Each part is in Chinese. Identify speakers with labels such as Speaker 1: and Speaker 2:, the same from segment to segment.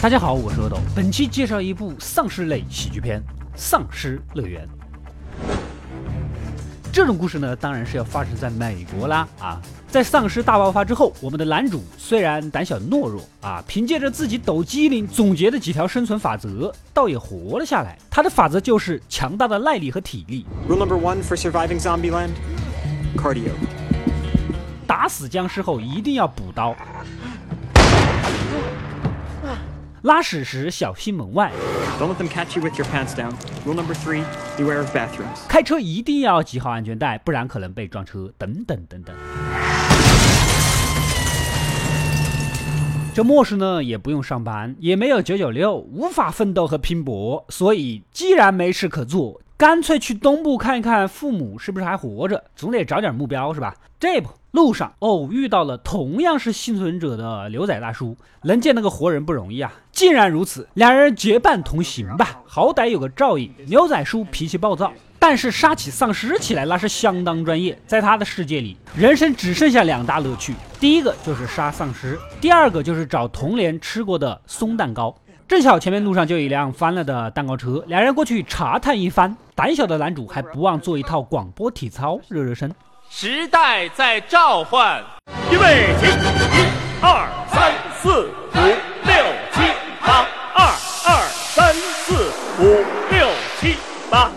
Speaker 1: 大家好，我是阿斗，本期介绍一部丧尸类喜剧片《丧尸乐园》。这种故事呢，当然是要发生在美国啦啊！在丧尸大爆发之后，我们的男主虽然胆小懦弱啊，凭借着自己抖机灵总结的几条生存法则，倒也活了下来。他的法则就是强大的耐力和体力。
Speaker 2: Rule number one for surviving Zombieland: cardio.
Speaker 1: 打死僵尸后一定要补刀。拉屎时小心门外。
Speaker 2: Don't let them catch you with your pants down. Rule number three: beware of bathrooms.
Speaker 1: 开车一定要系好安全带，不然可能被撞车。等等等等。这末世呢，也不用上班，也没有九九六，无法奋斗和拼搏，所以既然没事可做。干脆去东部看一看父母是不是还活着，总得找点目标是吧？这不，路上偶遇到了同样是幸存者的牛仔大叔，能见那个活人不容易啊！既然如此，两人结伴同行吧，好歹有个照应。牛仔叔脾气暴躁，但是杀起丧尸起来那是相当专业。在他的世界里，人生只剩下两大乐趣，第一个就是杀丧尸，第二个就是找童年吃过的松蛋糕。正巧前面路上就有一辆翻了的蛋糕车，两人过去查探一番。胆小的男主还不忘做一套广播体操热热身。
Speaker 3: 时代在召唤，
Speaker 4: 预备起，一、二、三、四、五、六、七、八，二、二、三、四、五、六、七、八。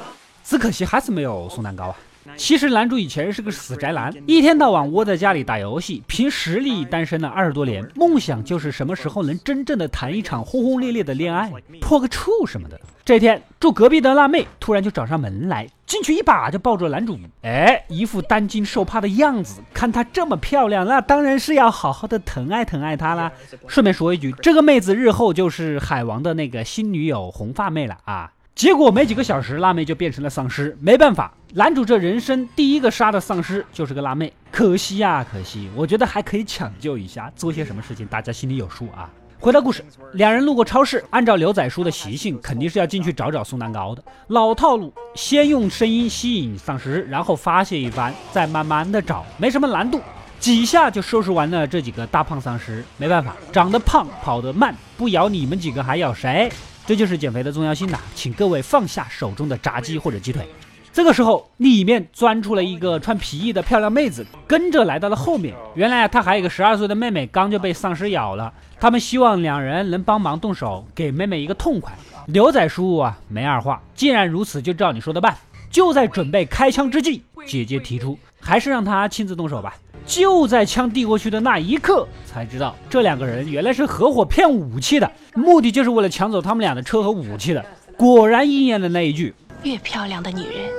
Speaker 1: 只可惜还是没有送蛋糕啊。其实男主以前是个死宅男，一天到晚窝在家里打游戏，凭实力单身了二十多年，梦想就是什么时候能真正的谈一场轰轰烈烈的恋爱，破个处什么的。这天住隔壁的辣妹突然就找上门来，进去一把就抱住男主，哎，一副担惊受怕的样子。看她这么漂亮，那当然是要好好的疼爱疼爱她啦。顺便说一句，这个妹子日后就是海王的那个新女友红发妹了啊。结果没几个小时，辣妹就变成了丧尸。没办法，男主这人生第一个杀的丧尸就是个辣妹，可惜呀，可惜。我觉得还可以抢救一下，做些什么事情，大家心里有数啊。回到故事，两人路过超市，按照牛仔叔的习性，肯定是要进去找找送蛋糕的。老套路，先用声音吸引丧尸，然后发泄一番，再慢慢的找，没什么难度，几下就收拾完了这几个大胖丧尸。没办法，长得胖，跑得慢，不咬你们几个还咬谁？这就是减肥的重要性呐，请各位放下手中的炸鸡或者鸡腿。这个时候，里面钻出了一个穿皮衣的漂亮妹子，跟着来到了后面。原来她还有个十二岁的妹妹，刚就被丧尸咬了。他们希望两人能帮忙动手，给妹妹一个痛快。牛仔叔啊，没二话，既然如此，就照你说的办。就在准备开枪之际，姐姐提出，还是让他亲自动手吧。就在枪递过去的那一刻，才知道这两个人原来是合伙骗武器的，目的就是为了抢走他们俩的车和武器的。果然应验了那一句：
Speaker 5: 越漂亮的女人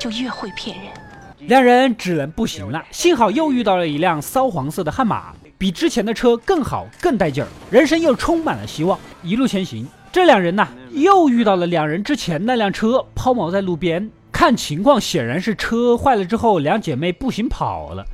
Speaker 5: 就越会骗人。
Speaker 1: 两人只能不行了，幸好又遇到了一辆骚黄色的悍马，比之前的车更好更带劲儿，人生又充满了希望。一路前行，这两人呐又遇到了两人之前那辆车抛锚在路边，看情况显然是车坏了之后，两姐妹步行跑了。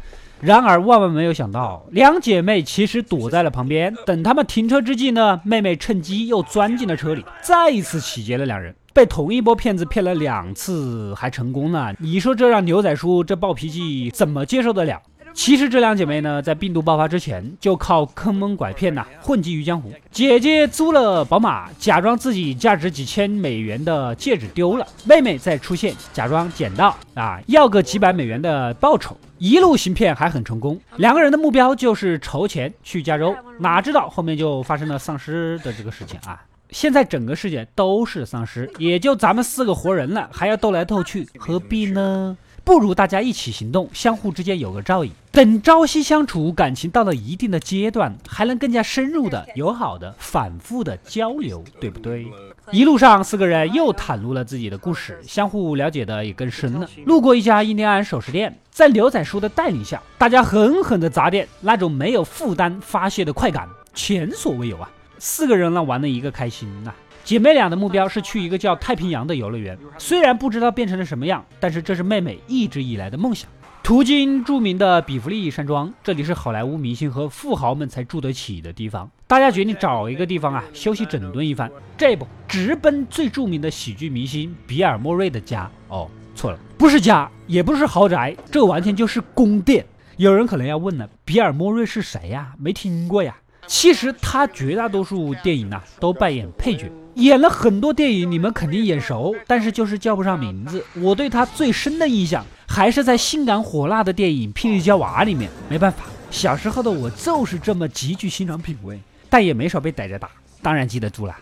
Speaker 1: 然而，万万没有想到，两姐妹其实躲在了旁边。等他们停车之际呢，妹妹趁机又钻进了车里，再一次洗劫了两人。被同一波骗子骗了两次，还成功了。你说这让牛仔叔这暴脾气怎么接受得了？其实这两姐妹呢，在病毒爆发之前就靠坑蒙拐骗呐，混迹于江湖。姐姐租了宝马，假装自己价值几千美元的戒指丢了，妹妹再出现，假装捡到啊，要个几百美元的报酬。一路行骗还很成功，两个人的目标就是筹钱去加州。哪知道后面就发生了丧尸的这个事情啊！现在整个世界都是丧尸，也就咱们四个活人了，还要斗来斗去，何必呢？不如大家一起行动，相互之间有个照应。等朝夕相处，感情到了一定的阶段，还能更加深入的、友好的、反复的交流，对不对？一路上，四个人又袒露了自己的故事，相互了解的也更深了。路过一家印第安首饰店，在牛仔叔的带领下，大家狠狠的砸店，那种没有负担发泄的快感，前所未有啊！四个人呢，玩的一个开心呐。姐妹俩的目标是去一个叫太平洋的游乐园，虽然不知道变成了什么样，但是这是妹妹一直以来的梦想。途经著名的比弗利山庄，这里是好莱坞明星和富豪们才住得起的地方。大家决定找一个地方啊休息整顿一番。这不直奔最著名的喜剧明星比尔·莫瑞的家？哦，错了，不是家，也不是豪宅，这完全就是宫殿。有人可能要问了，比尔·莫瑞是谁呀？没听过呀。其实他绝大多数电影呢都扮演配角，演了很多电影，你们肯定眼熟，但是就是叫不上名字。我对他最深的印象还是在性感火辣的电影《霹雳娇娃》里面。没办法，小时候的我就是这么极具欣赏品味，但也没少被逮着打，当然记得住了。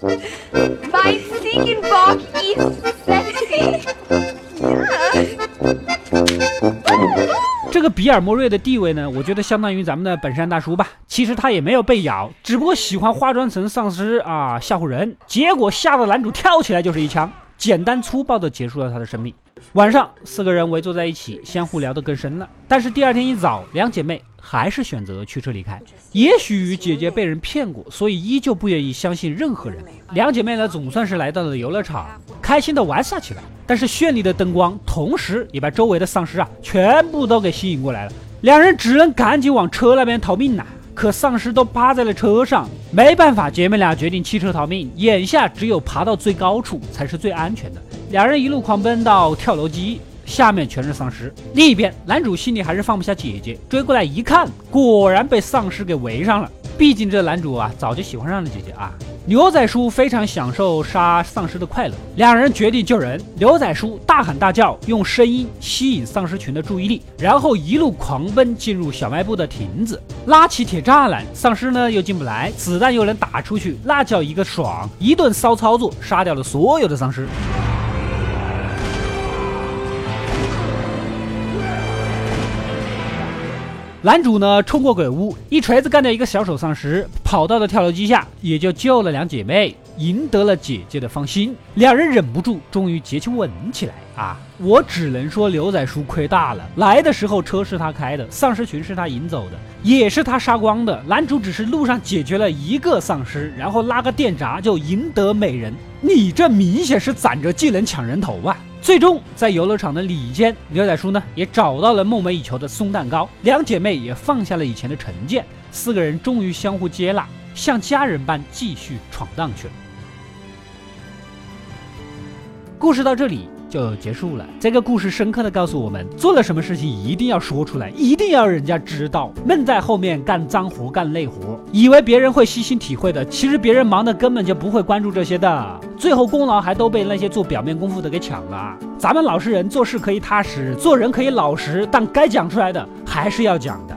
Speaker 6: My singing box is sexy.
Speaker 1: 这个比尔莫瑞的地位呢，我觉得相当于咱们的本山大叔吧。其实他也没有被咬，只不过喜欢化妆成丧尸啊吓唬人，结果吓得男主跳起来就是一枪，简单粗暴的结束了他的生命。晚上，四个人围坐在一起，相互聊得更深了。但是第二天一早，两姐妹还是选择驱车离开。也许姐姐被人骗过，所以依旧不愿意相信任何人。两姐妹呢，总算是来到了游乐场，开心的玩耍起来。但是绚丽的灯光，同时也把周围的丧尸啊，全部都给吸引过来了。两人只能赶紧往车那边逃命呐。可丧尸都趴在了车上，没办法，姐妹俩决定弃车逃命。眼下只有爬到最高处才是最安全的。两人一路狂奔到跳楼机，下面全是丧尸。另一边，男主心里还是放不下姐姐，追过来一看，果然被丧尸给围上了。毕竟这男主啊，早就喜欢上了姐姐啊。牛仔叔非常享受杀丧尸的快乐，两人决定救人。牛仔叔大喊大叫，用声音吸引丧尸群的注意力，然后一路狂奔进入小卖部的亭子，拉起铁栅栏，丧尸呢又进不来，子弹又能打出去，那叫一个爽！一顿骚操作，杀掉了所有的丧尸。男主呢，冲过鬼屋，一锤子干掉一个小丑丧尸，跑到了跳楼机下，也就救了两姐妹，赢得了姐姐的芳心。两人忍不住，终于结亲吻起来啊！我只能说牛仔叔亏大了，来的时候车是他开的，丧尸群是他引走的，也是他杀光的。男主只是路上解决了一个丧尸，然后拉个电闸就赢得美人，你这明显是攒着技能抢人头啊！最终，在游乐场的里间，牛仔叔呢也找到了梦寐以求的松蛋糕，两姐妹也放下了以前的成见，四个人终于相互接纳，像家人般继续闯荡去了。故事到这里。就结束了。这个故事深刻的告诉我们，做了什么事情一定要说出来，一定要人家知道。闷在后面干脏活、干累活，以为别人会细心体会的，其实别人忙的根本就不会关注这些的，最后功劳还都被那些做表面功夫的给抢了。咱们老实人做事可以踏实，做人可以老实，但该讲出来的还是要讲的。